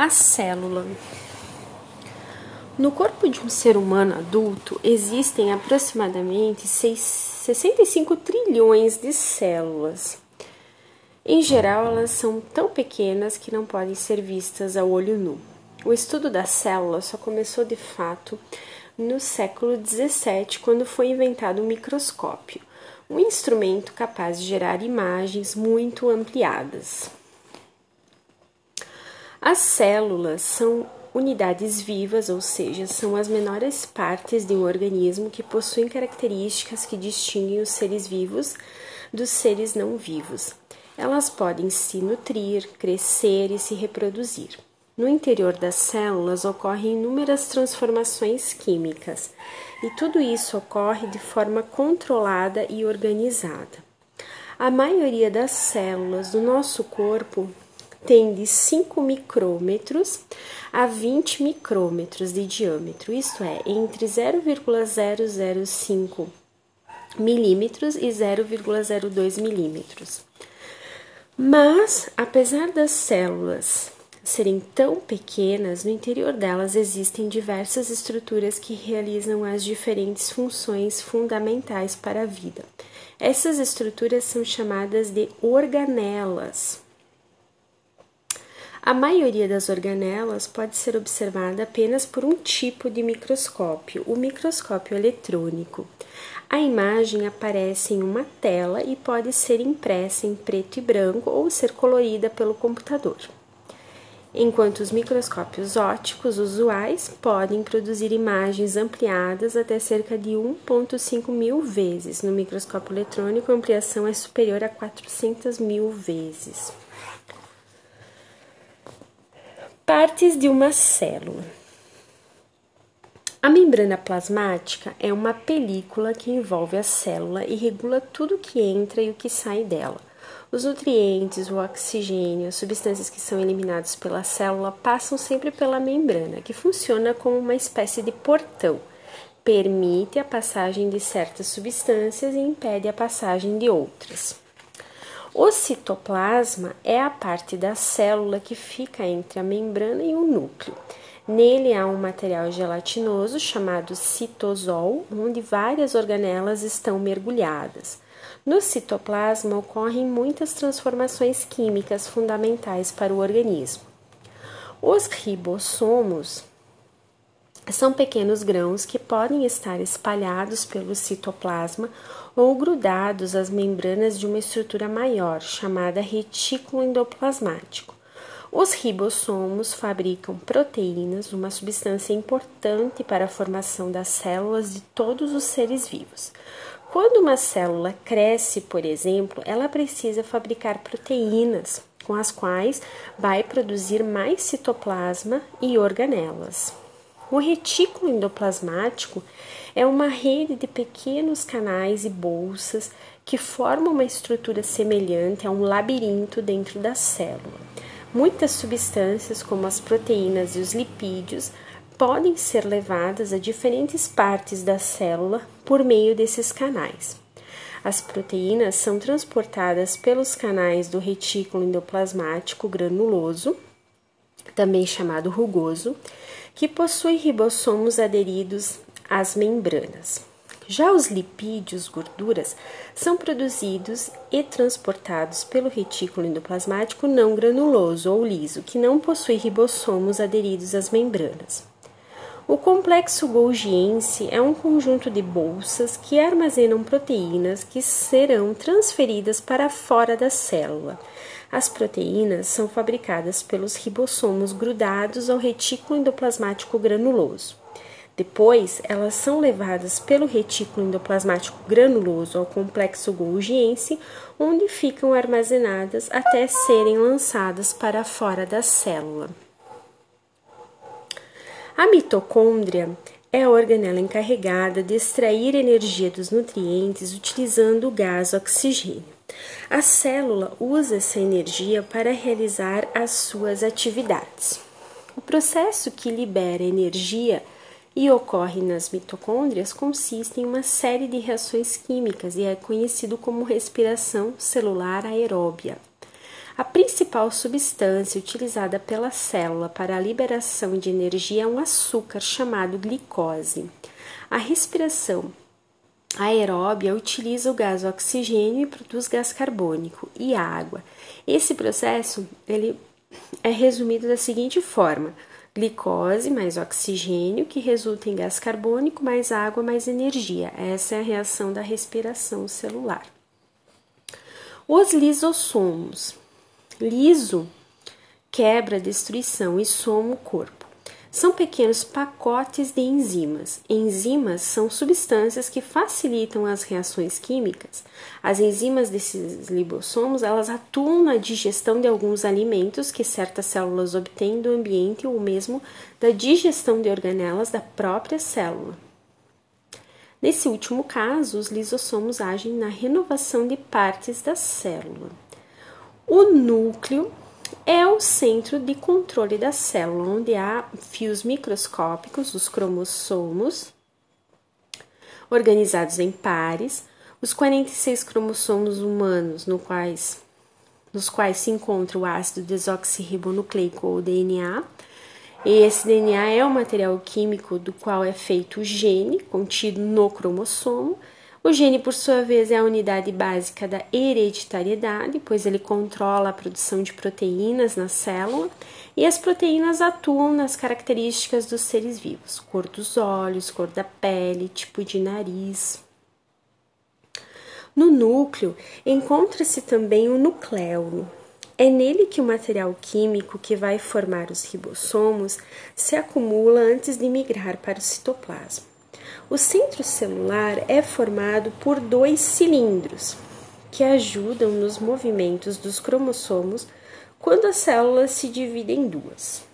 A célula. No corpo de um ser humano adulto existem aproximadamente 65 trilhões de células. Em geral, elas são tão pequenas que não podem ser vistas a olho nu. O estudo da célula só começou de fato no século 17, quando foi inventado o microscópio, um instrumento capaz de gerar imagens muito ampliadas. As células são unidades vivas, ou seja, são as menores partes de um organismo que possuem características que distinguem os seres vivos dos seres não vivos. Elas podem se nutrir, crescer e se reproduzir. No interior das células ocorrem inúmeras transformações químicas, e tudo isso ocorre de forma controlada e organizada. A maioria das células do nosso corpo tem de 5 micrômetros a 20 micrômetros de diâmetro, isto é, entre 0,005 milímetros e 0,02 milímetros. Mas, apesar das células serem tão pequenas, no interior delas existem diversas estruturas que realizam as diferentes funções fundamentais para a vida. Essas estruturas são chamadas de organelas. A maioria das organelas pode ser observada apenas por um tipo de microscópio, o microscópio eletrônico. A imagem aparece em uma tela e pode ser impressa em preto e branco ou ser colorida pelo computador. Enquanto os microscópios ópticos usuais podem produzir imagens ampliadas até cerca de 1,5 mil vezes, no microscópio eletrônico a ampliação é superior a 400 mil vezes. Partes de uma célula. A membrana plasmática é uma película que envolve a célula e regula tudo que entra e o que sai dela. Os nutrientes, o oxigênio, as substâncias que são eliminadas pela célula passam sempre pela membrana, que funciona como uma espécie de portão. Permite a passagem de certas substâncias e impede a passagem de outras. O citoplasma é a parte da célula que fica entre a membrana e o núcleo. Nele há um material gelatinoso chamado citosol, onde várias organelas estão mergulhadas. No citoplasma ocorrem muitas transformações químicas fundamentais para o organismo. Os ribossomos são pequenos grãos que podem estar espalhados pelo citoplasma ou grudados às membranas de uma estrutura maior, chamada retículo endoplasmático. Os ribossomos fabricam proteínas, uma substância importante para a formação das células de todos os seres vivos. Quando uma célula cresce, por exemplo, ela precisa fabricar proteínas, com as quais vai produzir mais citoplasma e organelas. O retículo endoplasmático é uma rede de pequenos canais e bolsas que formam uma estrutura semelhante a um labirinto dentro da célula. Muitas substâncias, como as proteínas e os lipídios, podem ser levadas a diferentes partes da célula por meio desses canais. As proteínas são transportadas pelos canais do retículo endoplasmático granuloso, também chamado rugoso, que possui ribossomos aderidos às membranas. Já os lipídios, gorduras, são produzidos e transportados pelo retículo endoplasmático não granuloso ou liso, que não possui ribossomos aderidos às membranas. O complexo Golgiense é um conjunto de bolsas que armazenam proteínas que serão transferidas para fora da célula, as proteínas são fabricadas pelos ribossomos grudados ao retículo endoplasmático granuloso. Depois, elas são levadas pelo retículo endoplasmático granuloso ao complexo Golgiense, onde ficam armazenadas até serem lançadas para fora da célula. A mitocôndria é a organela encarregada de extrair energia dos nutrientes utilizando o gás oxigênio. A célula usa essa energia para realizar as suas atividades. O processo que libera energia e ocorre nas mitocôndrias consiste em uma série de reações químicas e é conhecido como respiração celular aeróbia. A principal substância utilizada pela célula para a liberação de energia é um açúcar chamado glicose. A respiração aeróbia utiliza o gás oxigênio e produz gás carbônico e água. Esse processo ele é resumido da seguinte forma: glicose mais oxigênio, que resulta em gás carbônico, mais água, mais energia. Essa é a reação da respiração celular. Os lisossomos. Liso quebra, destruição e somo corpo. São pequenos pacotes de enzimas. Enzimas são substâncias que facilitam as reações químicas. As enzimas desses lipossomos, elas atuam na digestão de alguns alimentos que certas células obtêm do ambiente ou mesmo da digestão de organelas da própria célula. Nesse último caso, os lisossomos agem na renovação de partes da célula. O núcleo é o centro de controle da célula, onde há fios microscópicos, os cromossomos, organizados em pares, os 46 cromossomos humanos, no quais, nos quais se encontra o ácido desoxirribonucleico ou DNA, e esse DNA é o material químico do qual é feito o gene contido no cromossomo. O gene, por sua vez, é a unidade básica da hereditariedade, pois ele controla a produção de proteínas na célula e as proteínas atuam nas características dos seres vivos: cor dos olhos, cor da pele, tipo de nariz. No núcleo encontra-se também o nucleolo, é nele que o material químico que vai formar os ribossomos se acumula antes de migrar para o citoplasma. O centro celular é formado por dois cilindros que ajudam nos movimentos dos cromossomos quando as células se dividem em duas.